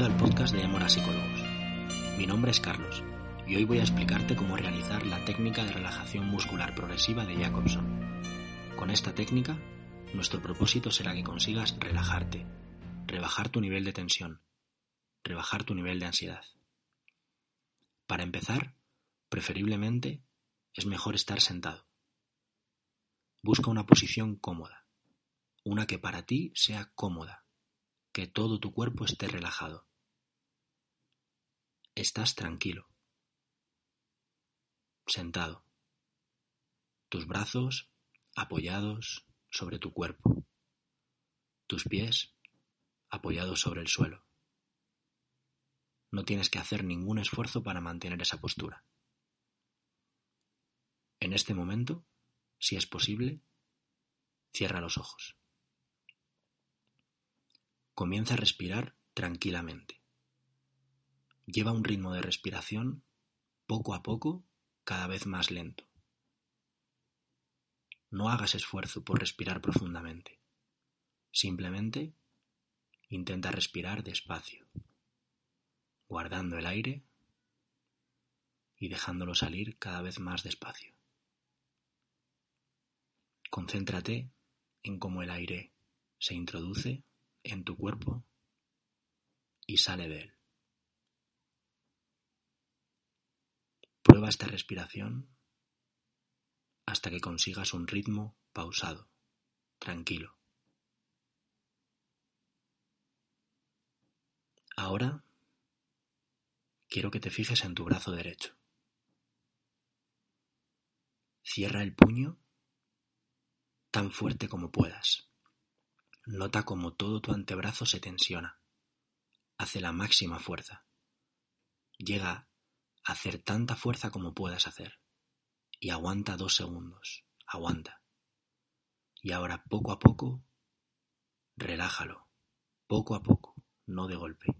Al podcast de Amor Psicólogos. Mi nombre es Carlos y hoy voy a explicarte cómo realizar la técnica de relajación muscular progresiva de Jacobson. Con esta técnica, nuestro propósito será que consigas relajarte, rebajar tu nivel de tensión, rebajar tu nivel de ansiedad. Para empezar, preferiblemente, es mejor estar sentado. Busca una posición cómoda, una que para ti sea cómoda, que todo tu cuerpo esté relajado. Estás tranquilo, sentado, tus brazos apoyados sobre tu cuerpo, tus pies apoyados sobre el suelo. No tienes que hacer ningún esfuerzo para mantener esa postura. En este momento, si es posible, cierra los ojos. Comienza a respirar tranquilamente. Lleva un ritmo de respiración poco a poco cada vez más lento. No hagas esfuerzo por respirar profundamente. Simplemente intenta respirar despacio, guardando el aire y dejándolo salir cada vez más despacio. Concéntrate en cómo el aire se introduce en tu cuerpo y sale de él. Prueba esta respiración hasta que consigas un ritmo pausado, tranquilo. Ahora quiero que te fijes en tu brazo derecho. Cierra el puño tan fuerte como puedas. Nota cómo todo tu antebrazo se tensiona. Hace la máxima fuerza. Llega hacer tanta fuerza como puedas hacer. Y aguanta dos segundos. Aguanta. Y ahora poco a poco, relájalo. Poco a poco, no de golpe.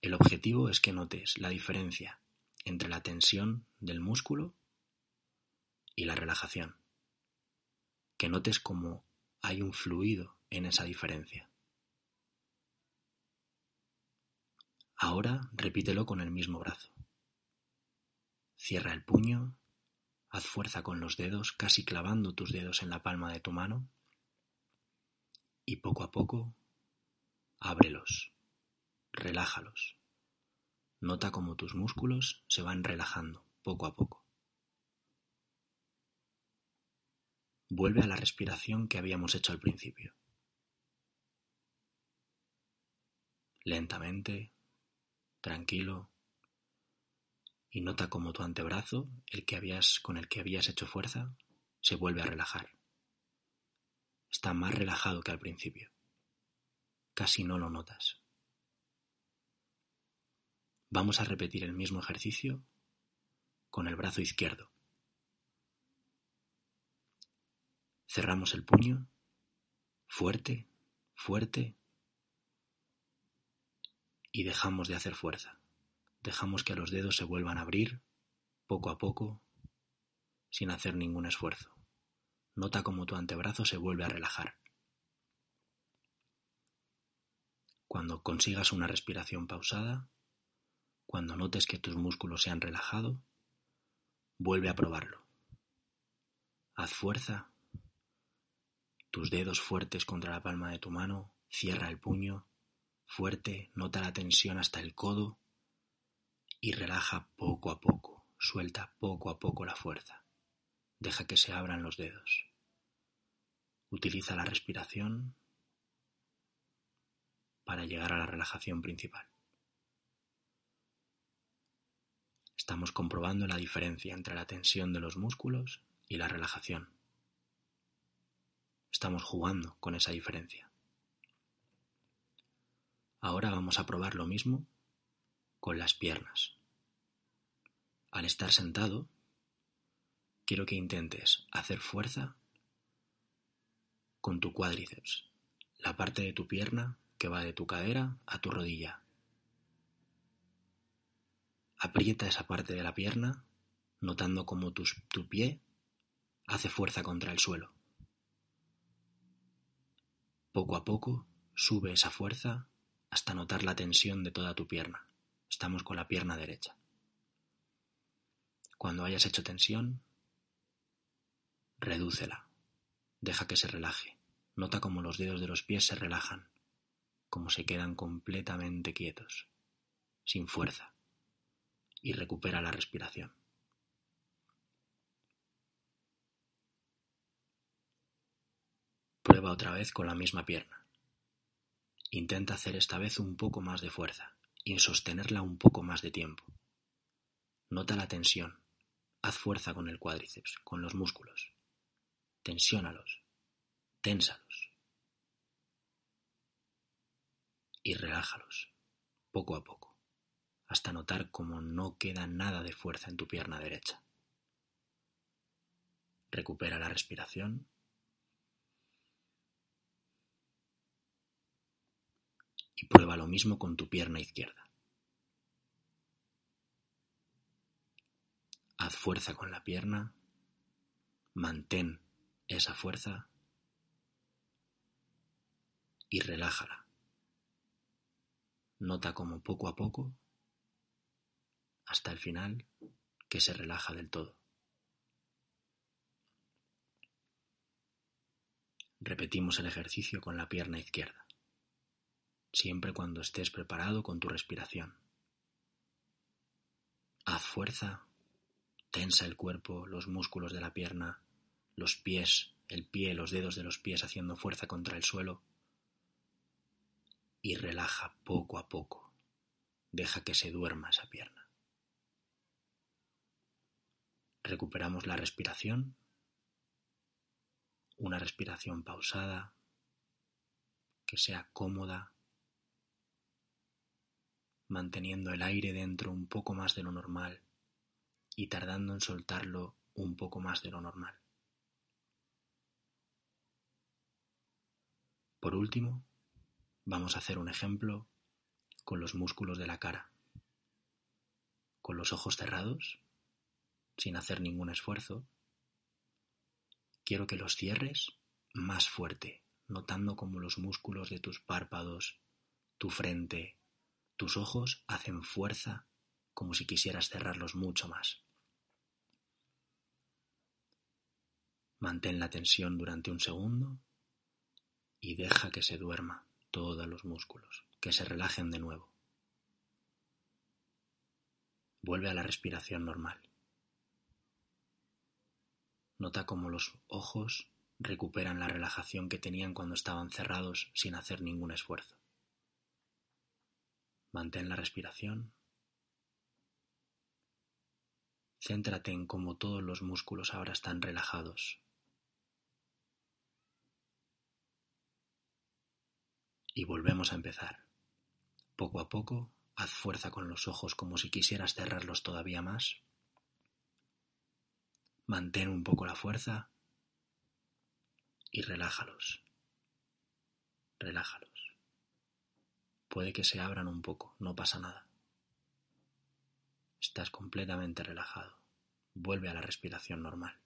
El objetivo es que notes la diferencia entre la tensión del músculo y la relajación. Que notes cómo hay un fluido en esa diferencia. Ahora repítelo con el mismo brazo. Cierra el puño, haz fuerza con los dedos, casi clavando tus dedos en la palma de tu mano, y poco a poco ábrelos, relájalos. Nota cómo tus músculos se van relajando poco a poco. Vuelve a la respiración que habíamos hecho al principio. Lentamente, tranquilo, y nota cómo tu antebrazo, el que habías con el que habías hecho fuerza, se vuelve a relajar. Está más relajado que al principio. Casi no lo notas. Vamos a repetir el mismo ejercicio con el brazo izquierdo. Cerramos el puño, fuerte, fuerte, y dejamos de hacer fuerza. Dejamos que los dedos se vuelvan a abrir poco a poco, sin hacer ningún esfuerzo. Nota cómo tu antebrazo se vuelve a relajar. Cuando consigas una respiración pausada, cuando notes que tus músculos se han relajado, vuelve a probarlo. Haz fuerza tus dedos fuertes contra la palma de tu mano, cierra el puño, fuerte, nota la tensión hasta el codo y relaja poco a poco, suelta poco a poco la fuerza. Deja que se abran los dedos. Utiliza la respiración para llegar a la relajación principal. Estamos comprobando la diferencia entre la tensión de los músculos y la relajación. Estamos jugando con esa diferencia. Ahora vamos a probar lo mismo con las piernas. Al estar sentado, quiero que intentes hacer fuerza con tu cuádriceps, la parte de tu pierna que va de tu cadera a tu rodilla. Aprieta esa parte de la pierna, notando cómo tu, pie hace fuerza contra el suelo. Poco a poco sube esa fuerza hasta notar la tensión de toda tu pierna. Estamos con la pierna derecha. Cuando hayas hecho tensión, redúcela. Deja que se relaje. Nota cómo los dedos de los pies se relajan, cómo se quedan completamente quietos, sin fuerza, y recupera la respiración. Prueba otra vez con la misma pierna. Intenta hacer esta vez un poco más de fuerza y sostenerla un poco más de tiempo. Nota la tensión. Haz fuerza con el cuádriceps, con los músculos. Tensiónalos. Ténsalos. Y relájalos, poco a poco, hasta notar cómo no queda nada de fuerza en tu pierna derecha. Recupera la respiración y prueba lo mismo con tu pierna izquierda. Haz fuerza con la pierna, mantén esa fuerza y relájala. Nota como poco a poco, hasta el final, que se relaja del todo. Repetimos el ejercicio con la pierna izquierda siempre cuando estés preparado con tu respiración. Haz fuerza, tensa el cuerpo, los músculos de la pierna, los pies, el pie, los dedos de los pies haciendo fuerza contra el suelo y relaja poco a poco. Deja que se duerma esa pierna. Recuperamos la respiración, una respiración pausada, que sea cómoda, manteniendo el aire dentro un poco más de lo normal y tardando en soltarlo un poco más de lo normal. Por último, vamos a hacer un ejemplo con los músculos de la cara. Con los ojos cerrados, sin hacer ningún esfuerzo, quiero que los cierres más fuerte, notando como los músculos de tus párpados, tu frente, tus ojos hacen fuerza como si quisieras cerrarlos mucho más. Mantén la tensión durante un segundo y deja que se duerma todos los músculos, que se relajen de nuevo. Vuelve a la respiración normal. Nota cómo los ojos recuperan la relajación que tenían cuando estaban cerrados sin hacer ningún esfuerzo. Mantén la respiración. Céntrate en cómo todos los músculos ahora están relajados. Y volvemos a empezar. Poco a poco, haz fuerza con los ojos como si quisieras cerrarlos todavía más. Mantén un poco la fuerza y relájalos. Relájalos. Puede que se abran un poco, no pasa nada. Estás completamente relajado. Vuelve a la respiración normal.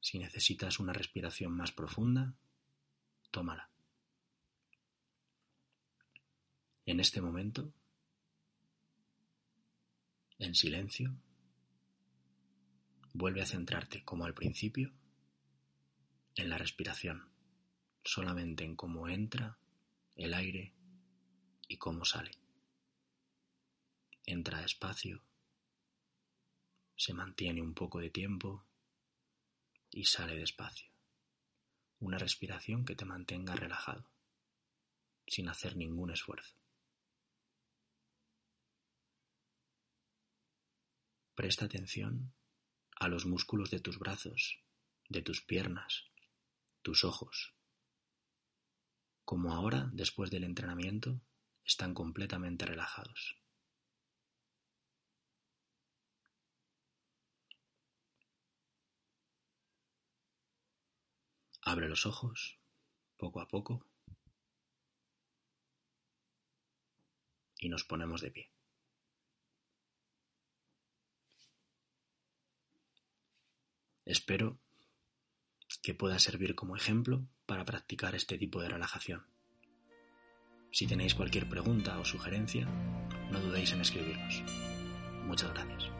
Si necesitas una respiración más profunda, tómala. En este momento, en silencio, vuelve a centrarte, como al principio, en la respiración solamente en cómo entra el aire y cómo sale. Entra despacio, se mantiene un poco de tiempo y sale despacio. Una respiración que te mantenga relajado, sin hacer ningún esfuerzo. Presta atención a los músculos de tus brazos, de tus piernas, tus ojos, como ahora, después del entrenamiento, están completamente relajados. Abre los ojos poco a poco y nos ponemos de pie. Espero que pueda servir como ejemplo para practicar este tipo de relajación. Si tenéis cualquier pregunta o sugerencia, no dudéis en escribirnos. Muchas gracias.